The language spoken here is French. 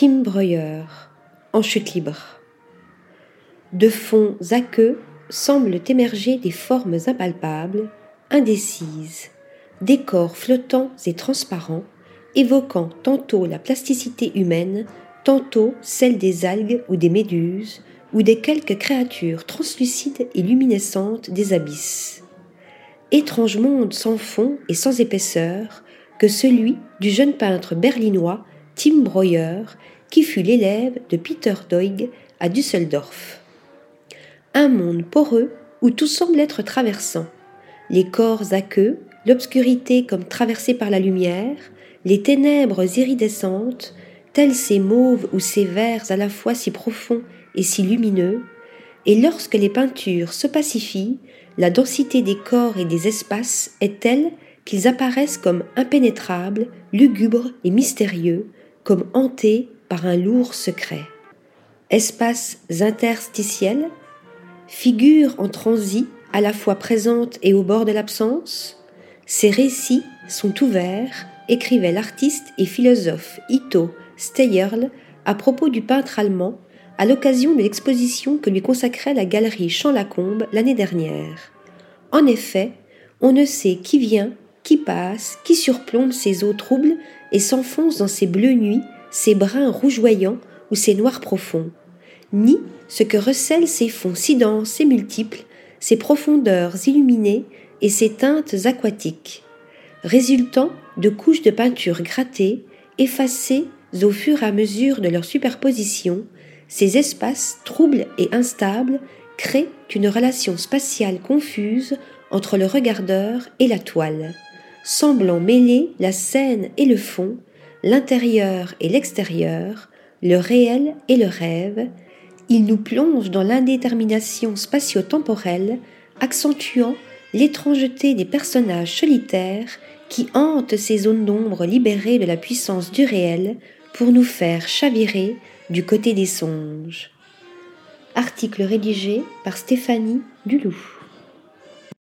Tim Breuer, en chute libre. De fonds aqueux semblent émerger des formes impalpables, indécises, décors flottants et transparents, évoquant tantôt la plasticité humaine, tantôt celle des algues ou des méduses, ou des quelques créatures translucides et luminescentes des abysses. Étrange monde sans fond et sans épaisseur que celui du jeune peintre berlinois Tim Breuer, qui fut l'élève de Peter Doig à Düsseldorf. Un monde poreux où tout semble être traversant. Les corps aqueux, l'obscurité comme traversée par la lumière, les ténèbres iridescentes, tels ces mauves ou ces verts à la fois si profonds et si lumineux, et lorsque les peintures se pacifient, la densité des corps et des espaces est telle qu'ils apparaissent comme impénétrables, lugubres et mystérieux, comme hantés par un lourd secret. Espaces interstitiels, figures en transit à la fois présentes et au bord de l'absence, ces récits sont ouverts, écrivait l'artiste et philosophe Ito Steyerl à propos du peintre allemand à l'occasion de l'exposition que lui consacrait la galerie Champ-Lacombe l'année dernière. En effet, on ne sait qui vient, qui passe, qui surplombe ces eaux troubles et s'enfonce dans ces bleues nuits, ces bruns rougeoyants ou ces noirs profonds, ni ce que recèlent ces fonds si denses et multiples, ces profondeurs illuminées et ces teintes aquatiques, résultant de couches de peinture grattées, effacées au fur et à mesure de leur superposition, ces espaces troubles et instables créent une relation spatiale confuse entre le regardeur et la toile, semblant mêler la scène et le fond, l'intérieur et l'extérieur, le réel et le rêve, il nous plonge dans l'indétermination spatio-temporelle, accentuant l'étrangeté des personnages solitaires qui hantent ces zones d'ombre libérées de la puissance du réel pour nous faire chavirer du côté des songes. Article rédigé par Stéphanie Duloup.